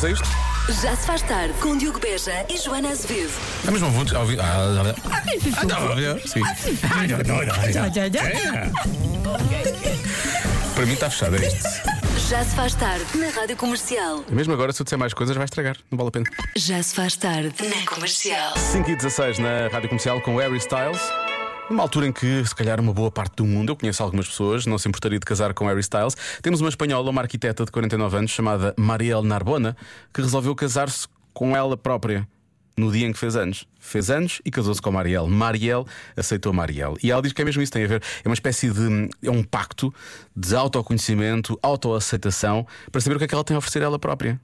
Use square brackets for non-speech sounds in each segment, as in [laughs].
Vamos a isto? Já se faz tarde com Diogo Beja e Joana Azevedo. Ah, mas não vou ouvir. Ah, ah, ah, ah, não, ah, sim. Ah, não, não, não, não. Para mim está fechado, é isto. Já se faz tarde na Rádio Comercial. E mesmo agora, se eu disser mais coisas, vai estragar. Não vale a pena. Já se faz tarde na Comercial. 5 e 16 na Rádio Comercial com Harry Styles. Numa altura em que, se calhar, uma boa parte do mundo, eu conheço algumas pessoas, não se importaria de casar com Harry Styles. Temos uma espanhola, uma arquiteta de 49 anos, chamada Marielle Narbona, que resolveu casar-se com ela própria no dia em que fez anos. Fez anos e casou-se com Marielle. Marielle aceitou Marielle. E ela diz que é mesmo isso, tem a ver. É uma espécie de. É um pacto de autoconhecimento, autoaceitação, para saber o que é que ela tem a oferecer a ela própria.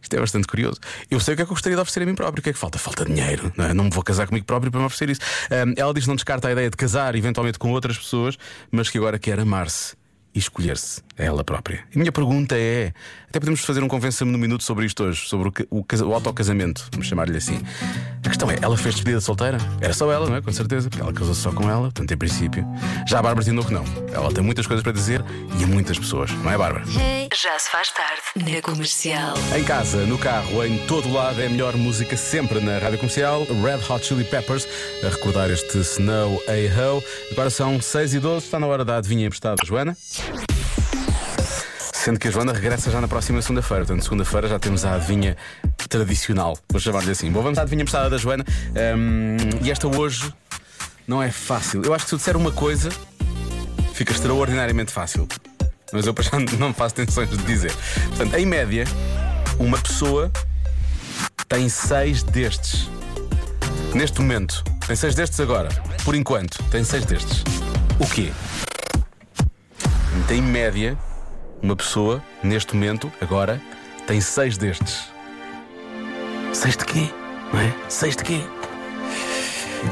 Isto é bastante curioso. Eu sei o que é que eu gostaria de oferecer a mim próprio. O que é que falta? Falta dinheiro. Não, é? não me vou casar comigo próprio para me oferecer isso. Um, ela diz que não descarta a ideia de casar eventualmente com outras pessoas, mas que agora quer amar-se e escolher-se a ela própria. E a minha pergunta é: até podemos fazer um convença-me no minuto sobre isto hoje, sobre o, o, o autocasamento, vamos chamar-lhe assim. A questão é: ela fez despedida solteira? Era só ela, não é? Com certeza, porque ela casou-se só com ela, portanto, em princípio. Já a Bárbara Tinoco não. Ela tem muitas coisas para dizer e a muitas pessoas, não é, Bárbara? Já se faz tarde na Comercial. Em casa, no carro, em todo lado, é a melhor música sempre na rádio comercial. Red Hot Chili Peppers, a recordar este Snow A-Ho. Agora são 6 e 12, está na hora da adivinha emprestada, Joana. Sendo que a Joana regressa já na próxima segunda-feira. Portanto, segunda-feira já temos a adivinha tradicional. Vou chamar-lhe assim. Bom, vamos à adivinha emprestada da Joana. Um, e esta hoje não é fácil. Eu acho que se eu disser uma coisa, fica extraordinariamente fácil. Mas eu para já [laughs] não faço tensões de dizer. Portanto, em média, uma pessoa tem seis destes. Neste momento, tem seis destes agora. Por enquanto, tem seis destes. O quê? Em média, uma pessoa, neste momento, agora, tem seis destes. Seis de quê? Não é? Seis de quê?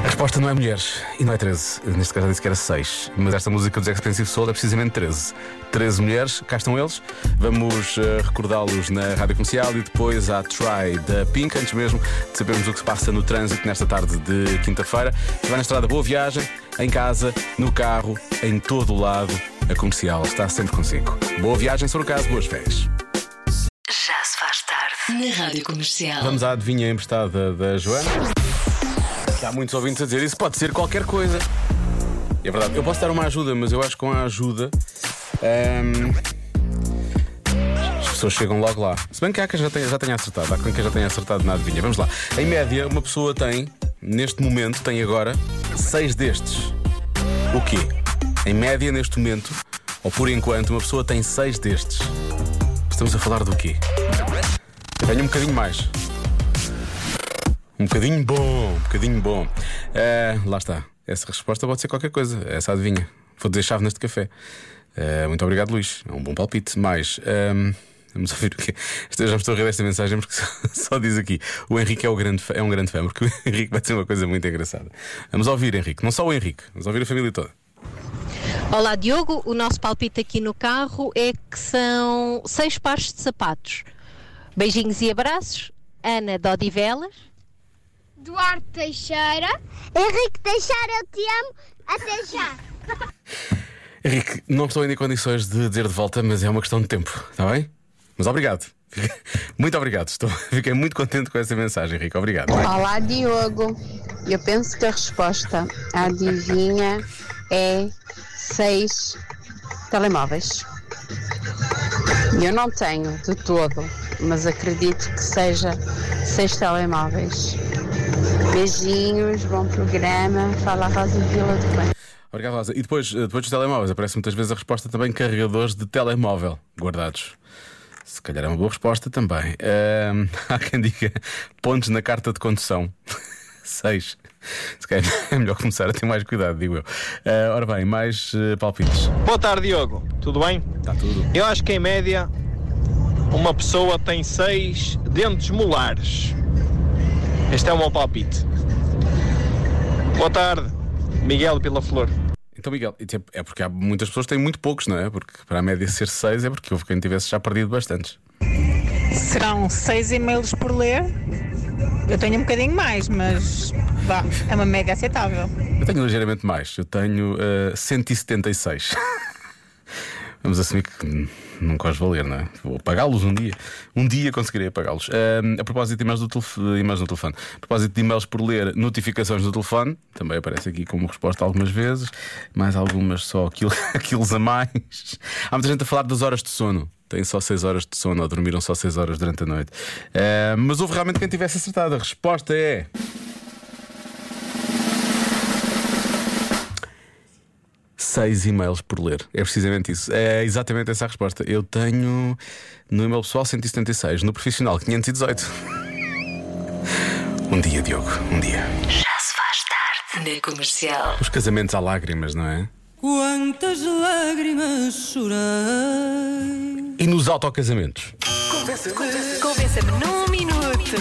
A resposta não é mulheres e não é 13. Neste caso já disse que era 6. Mas esta música dos Expensive Soul é precisamente 13. 13 mulheres, cá estão eles. Vamos uh, recordá-los na rádio comercial e depois à Try da Pink, antes mesmo de sabermos o que se passa no trânsito nesta tarde de quinta-feira. Vai na estrada, boa viagem, em casa, no carro, em todo o lado. A comercial está sempre consigo. Boa viagem, se for o caso, boas férias. Já se faz tarde na Rádio Comercial. Vamos à adivinha emprestada da Joana. Há muitos ouvintes a dizer isso pode ser qualquer coisa. E é verdade, eu posso dar uma ajuda, mas eu acho que com a ajuda. hum, as pessoas chegam logo lá. Se bem que há quem já tenha, já tenha acertado, há quem já tenha acertado na adivinha. Vamos lá. Em média, uma pessoa tem, neste momento, tem agora seis destes. O quê? Em média, neste momento, ou por enquanto, uma pessoa tem seis destes. Estamos a falar do quê? Eu tenho um bocadinho mais. Um bocadinho bom, um bocadinho bom. Eh, lá está. Essa resposta pode ser qualquer coisa. Essa adivinha. Vou dizer chávenas de café. Eh, muito obrigado, Luís. É um bom palpite. Mais. ehm, vamos ouvir o quê? Já me estou a rir desta mensagem porque [laughs] só, só diz aqui: o Henrique é, o grande, é um grande fã, porque o [laughs] Henrique vai ser uma coisa muito engraçada. Vamos ouvir, Henrique. Não só o Henrique, vamos ouvir a família toda. Olá Diogo, o nosso palpite aqui no carro é que são seis pares de sapatos. Beijinhos e abraços, Ana de Odivelas. Duarte Teixeira. Henrique Teixeira, eu te amo. Até já. [laughs] Henrique, não estou ainda em condições de dizer de volta, mas é uma questão de tempo, está bem? Mas obrigado. [laughs] Muito obrigado. Estou, [laughs] fiquei muito contente com essa mensagem, Henrique. Obrigado. Olá, Diogo. Eu penso que a resposta à adivinha é seis telemóveis. Eu não tenho de todo, mas acredito que seja seis telemóveis. Beijinhos, bom programa. Fala Rosa Vila do Bem. Obrigado, Rosa. E depois, eh, depois dos telemóveis, aparece muitas vezes a resposta também carregadores de telemóvel guardados. Se calhar é uma boa resposta também. Ahm, [laughs] há quem diga pontos na carta de condução. Seis. Se calhar é melhor começar a ter mais cuidado, digo eu. Ah, ora bem, mais eh, palpites. Boa tarde, Diogo. Tudo bem? Está tudo. Eu acho que em média uma pessoa tem seis dentes molares. Este é o meu palpite. Boa tarde, Miguel Pela Flor. Então, Miguel, é porque há muitas pessoas que têm muito poucos, não é? Porque para a média ser seis é porque houve quem tivesse já perdido bastantes. Serão seis e-mails por ler. Eu tenho um bocadinho mais, mas vá, é uma média aceitável. Eu tenho ligeiramente mais, eu tenho eh, 176. [laughs] Vamos assumir que hum, nunca os vou ler, não é? Vou apagá-los um dia. Um dia conseguirei apagá-los. Ahm, a propósito de e-mails, do telef- e-mails no telefone, a propósito de e-mails por ler, notificações no telefone, também aparece aqui como resposta algumas vezes, mais algumas só aquilo, [laughs] aqueles a mais. Há muita gente a falar das horas de sono. Têm só 6 horas de sono ou dormiram só 6 horas durante a noite. Ah, mas houve realmente quem tivesse acertado. A resposta é. Seis e-mails por ler. É precisamente isso. É exatamente essa a resposta. Eu tenho no e-mail pessoal 176, no profissional 518. Um dia, Diogo, um dia. Já se faz tarde na comercial. Os casamentos há lágrimas, não é? Quantas lágrimas chorei. E nos autocasamentos? Convença-me num minuto.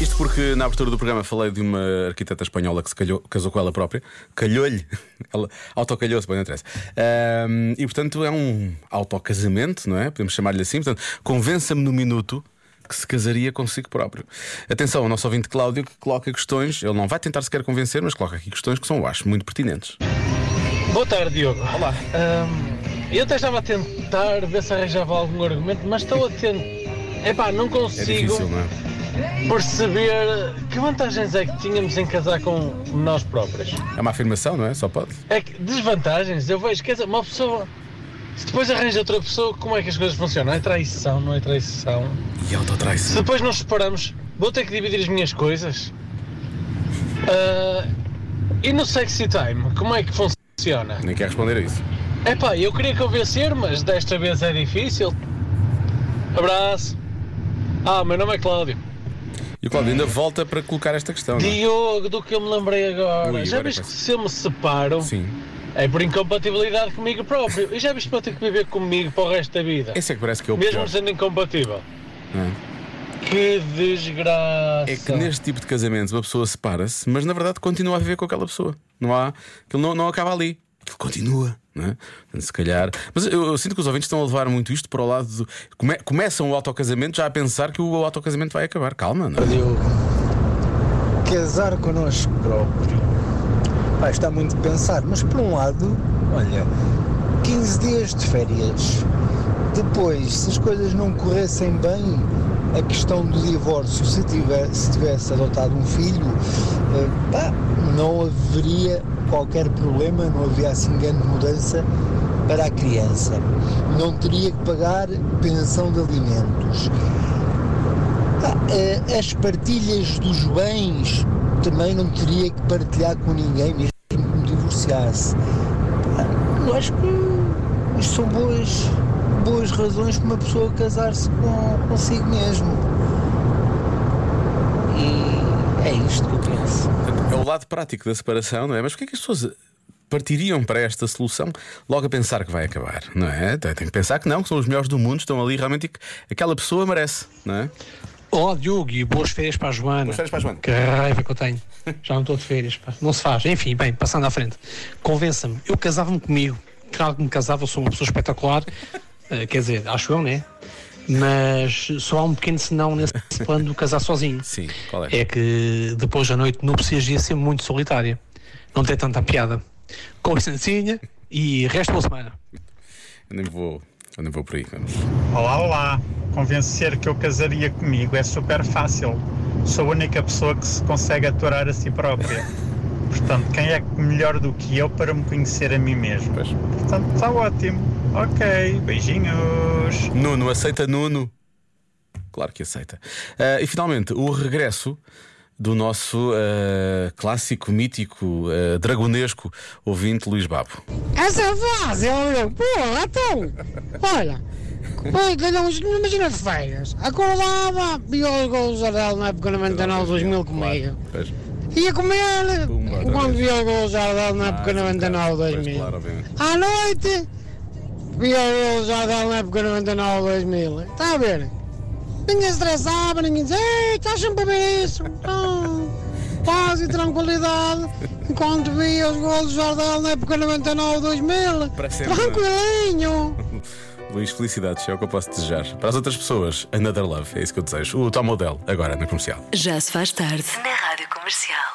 Isto porque na abertura do programa falei de uma arquiteta espanhola que se calhou- casou com ela própria. Calhou-lhe. [laughs] Ela autocalhou-se, bem, não interessa. Ahm, e portanto é um autocasamento, não é? Podemos chamar-lhe assim. Portanto, convença-me no minuto que se casaria consigo próprio. Atenção ao nosso ouvinte Cláudio que coloca questões. Ele não vai tentar sequer convencer, mas coloca aqui questões que são, eu acho, muito pertinentes. Boa tarde, Diogo. Olá. eu até estava a tentar ver se arranjava algum argumento, mas estou a tentar. Epá, não É consigo difícil, não é? perceber que vantagens é que tínhamos em casar com nós próprios. É uma afirmação, não é? Só pode. É que desvantagens, eu vejo, quer dizer, uma pessoa. Se depois arranja outra pessoa, como é que as coisas funcionam? É traição, não é traição? E autotraição. Se depois nos separamos, vou ter que dividir as minhas coisas? Ah, e no sexy time, como é que funciona? Nem quer responder a isso. Epá, eu queria convencer, mas desta vez é difícil. Abraço. Ah, meu nome é Cláudio. E o Cláudio ainda volta para colocar esta questão. é? Diogo, do que eu me lembrei agora. Ui, já agora viste é que se eu me separo, Sim. é por incompatibilidade comigo próprio. E já viste para ter que viver comigo para o resto da vida? Esse é que parece que é o Mesmo pior. sendo incompatível. é? Que desgraça. É que neste tipo de casamentos uma pessoa separa-se, mas na verdade continua a viver com aquela pessoa. Não há. Aquilo não, não acaba ali. Aquilo continua. Não é? Portanto, Se calhar. Mas eu, eu sinto que os ouvintes estão a levar muito isto para o lado do. Come- começam o autocasamento já a pensar que o autocasamento vai acabar. Calma, não é? Diogo, casar connosco próprio. Pá, está muito a pensar, mas por um lado, olha, 15 dias de férias. Depois, se as coisas não corressem bem, a questão do divórcio, se, tiver, se tivesse adotado um filho, eh, pá, não haveria qualquer problema, não havia assim grande mudança para a criança. Não teria que pagar pensão de alimentos. Eh, as partilhas dos bens também não teria que partilhar com ninguém, mesmo que me divorciasse. Eu acho que são boas, boas razões para uma pessoa casar-se com, consigo mesmo. E é isto que eu penso. É o lado prático da separação, não é? Mas porquê é que as pessoas partiriam para esta solução logo a pensar que vai acabar, não é? Tem que pensar que não, que são os melhores do mundo, estão ali realmente e que aquela pessoa merece, não é? Olá Diogo e boas férias para a Joana. Boas férias para a Joana. Que raiva que eu tenho. Já não estou de férias, pá. Não se faz. Enfim, bem, passando à frente. Convença-me, eu casava-me comigo. Claro que me casava, eu sou uma pessoa espetacular. Eh, quer dizer, acho eu, né? Mas só há um pequeno senão nesse [laughs] plano de casar sozinho. Sim, qual é? É que depois da noite núpcias ia ser muito solitária. Não tem tanta piada. Com licencinha e resto boa semana. Eu nem vou, eu nem vou por aí. Vamos. Olá, olá. Convencer que eu casaria comigo é super fácil. Sou a única pessoa que se consegue aturar a si própria. [laughs] Portanto, quem é melhor do que eu para me conhecer a mim mesmo? Pois. Portanto, está ótimo. Ok, beijinhos. Nuno, aceita Nuno? Claro que aceita. Ah, e finalmente, o regresso do nosso ah, clássico, mítico, ah, dragonesco ouvinte Luís Babo. Essa é fácil, meu. Pô, então. Olha. Foi, ganhamos, imagina de férias. Acordava, via os gols do Jardel na época 99, 2000 comigo. Ia comer Pumba, quando via os gols do Jardel na Ah, época sim, 99, pois, 2000. claro. À noite, via os gols do Jardel na época 99, 2000. Está a ver? Ninguém estressava, ninguém dizia, ei, estás sempre a ver isso. Não. Paz e tranquilidade. Enquanto via os gols do Jardel na época 99, 2000. Para sempre, Tranquilinho. [laughs] Luís, felicidades, é o que eu posso desejar. Para as outras pessoas, another love, é isso que eu desejo. O Tom Model, agora na comercial. Já se faz tarde na Rádio Comercial.